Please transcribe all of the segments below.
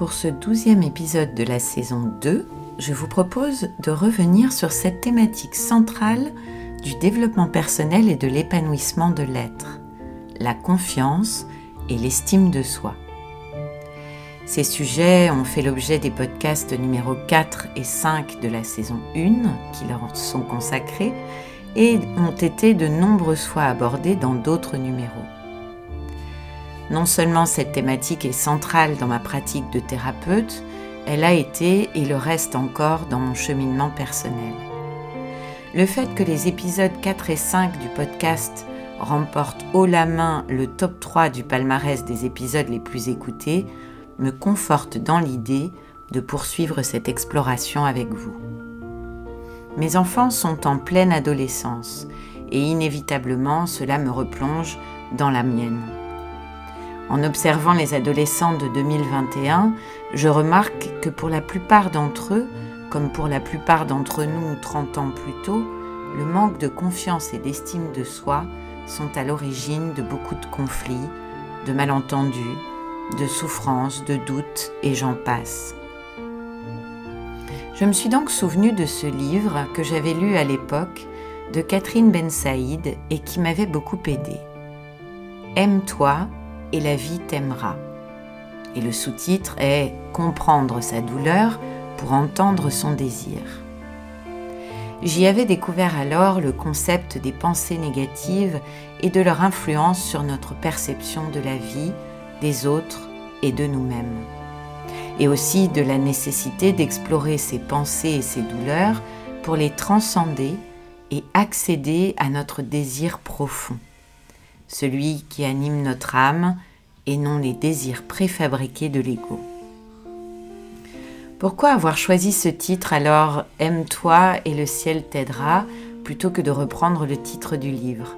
Pour ce douzième épisode de la saison 2, je vous propose de revenir sur cette thématique centrale du développement personnel et de l'épanouissement de l'être, la confiance et l'estime de soi. Ces sujets ont fait l'objet des podcasts numéro 4 et 5 de la saison 1 qui leur sont consacrés et ont été de nombreuses fois abordés dans d'autres numéros. Non seulement cette thématique est centrale dans ma pratique de thérapeute, elle a été et le reste encore dans mon cheminement personnel. Le fait que les épisodes 4 et 5 du podcast remportent haut la main le top 3 du palmarès des épisodes les plus écoutés me conforte dans l'idée de poursuivre cette exploration avec vous. Mes enfants sont en pleine adolescence et inévitablement cela me replonge dans la mienne. En observant les adolescents de 2021, je remarque que pour la plupart d'entre eux, comme pour la plupart d'entre nous 30 ans plus tôt, le manque de confiance et d'estime de soi sont à l'origine de beaucoup de conflits, de malentendus, de souffrances, de doutes et j'en passe. Je me suis donc souvenu de ce livre que j'avais lu à l'époque de Catherine Ben Saïd et qui m'avait beaucoup aidé. Aime-toi et la vie t'aimera. Et le sous-titre est Comprendre sa douleur pour entendre son désir. J'y avais découvert alors le concept des pensées négatives et de leur influence sur notre perception de la vie, des autres et de nous-mêmes. Et aussi de la nécessité d'explorer ces pensées et ces douleurs pour les transcender et accéder à notre désir profond celui qui anime notre âme et non les désirs préfabriqués de l'ego. Pourquoi avoir choisi ce titre alors Aime-toi et le ciel t'aidera plutôt que de reprendre le titre du livre?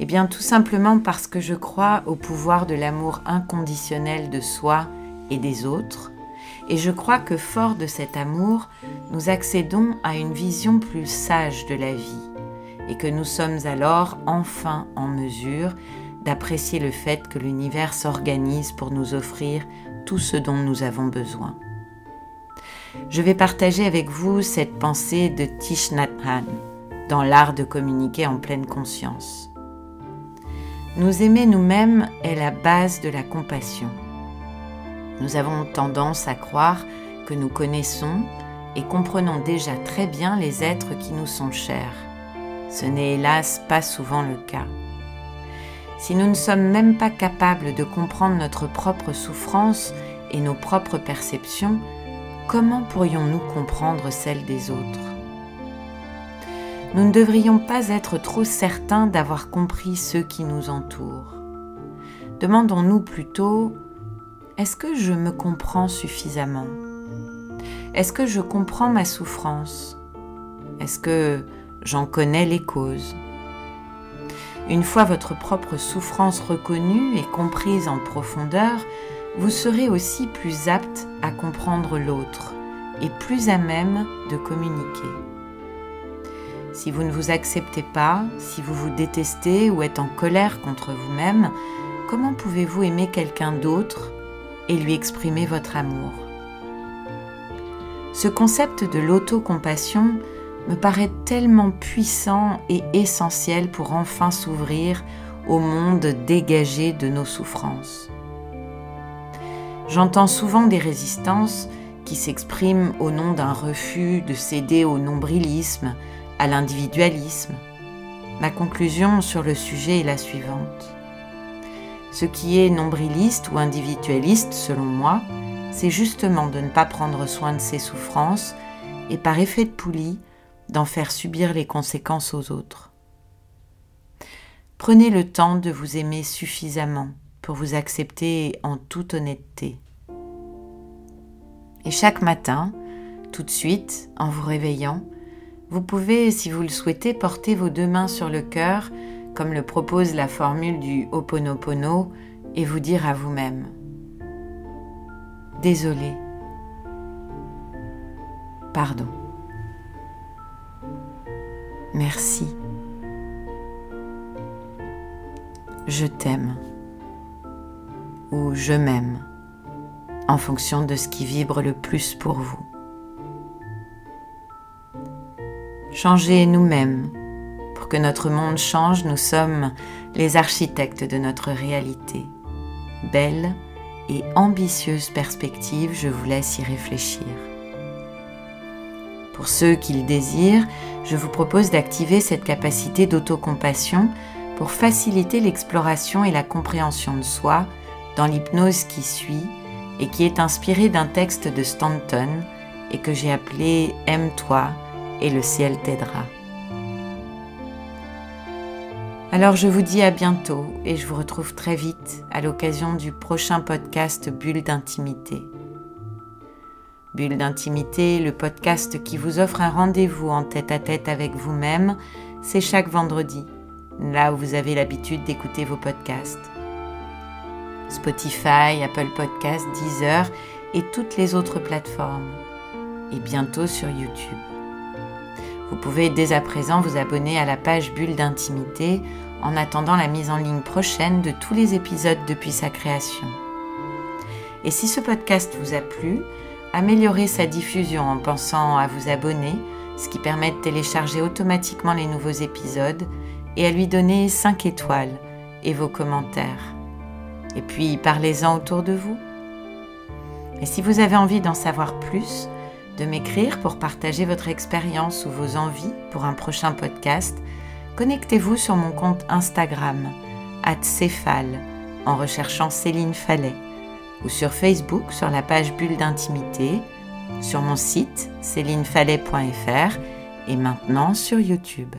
Eh bien tout simplement parce que je crois au pouvoir de l'amour inconditionnel de soi et des autres, et je crois que fort de cet amour, nous accédons à une vision plus sage de la vie et que nous sommes alors enfin en mesure d'apprécier le fait que l'univers s'organise pour nous offrir tout ce dont nous avons besoin. Je vais partager avec vous cette pensée de Thich Nhat dans l'art de communiquer en pleine conscience. Nous aimer nous-mêmes est la base de la compassion. Nous avons tendance à croire que nous connaissons et comprenons déjà très bien les êtres qui nous sont chers ce n'est hélas pas souvent le cas. Si nous ne sommes même pas capables de comprendre notre propre souffrance et nos propres perceptions, comment pourrions-nous comprendre celles des autres? Nous ne devrions pas être trop certains d'avoir compris ceux qui nous entourent. Demandons-nous plutôt, est-ce que je me comprends suffisamment? Est-ce que je comprends ma souffrance? Est-ce que j'en connais les causes. Une fois votre propre souffrance reconnue et comprise en profondeur, vous serez aussi plus apte à comprendre l'autre et plus à même de communiquer. Si vous ne vous acceptez pas, si vous vous détestez ou êtes en colère contre vous-même, comment pouvez-vous aimer quelqu'un d'autre et lui exprimer votre amour? Ce concept de l'autocompassion me paraît tellement puissant et essentiel pour enfin s'ouvrir au monde dégagé de nos souffrances. J'entends souvent des résistances qui s'expriment au nom d'un refus de céder au nombrilisme, à l'individualisme. Ma conclusion sur le sujet est la suivante. Ce qui est nombriliste ou individualiste, selon moi, c'est justement de ne pas prendre soin de ses souffrances et par effet de poulie, d'en faire subir les conséquences aux autres. Prenez le temps de vous aimer suffisamment pour vous accepter en toute honnêteté. Et chaque matin, tout de suite, en vous réveillant, vous pouvez, si vous le souhaitez, porter vos deux mains sur le cœur, comme le propose la formule du Ho'oponopono, et vous dire à vous-même Désolé. Pardon. Merci. Je t'aime ou je m'aime en fonction de ce qui vibre le plus pour vous. Changez nous-mêmes. Pour que notre monde change, nous sommes les architectes de notre réalité. Belle et ambitieuse perspective, je vous laisse y réfléchir. Pour ceux qui le désirent, je vous propose d'activer cette capacité d'autocompassion pour faciliter l'exploration et la compréhension de soi dans l'hypnose qui suit et qui est inspirée d'un texte de Stanton et que j'ai appelé Aime-toi et le ciel t'aidera. Alors je vous dis à bientôt et je vous retrouve très vite à l'occasion du prochain podcast Bulle d'intimité. Bulle d'intimité, le podcast qui vous offre un rendez-vous en tête à tête avec vous-même, c'est chaque vendredi, là où vous avez l'habitude d'écouter vos podcasts. Spotify, Apple Podcasts, Deezer et toutes les autres plateformes. Et bientôt sur YouTube. Vous pouvez dès à présent vous abonner à la page Bulle d'intimité en attendant la mise en ligne prochaine de tous les épisodes depuis sa création. Et si ce podcast vous a plu, améliorez sa diffusion en pensant à vous abonner, ce qui permet de télécharger automatiquement les nouveaux épisodes, et à lui donner 5 étoiles et vos commentaires. Et puis parlez-en autour de vous. Et si vous avez envie d'en savoir plus, de m'écrire pour partager votre expérience ou vos envies pour un prochain podcast, connectez-vous sur mon compte Instagram, @céphale, en recherchant Céline Fallet, ou sur Facebook sur la page Bulle d'intimité, sur mon site célinefallet.fr et maintenant sur YouTube.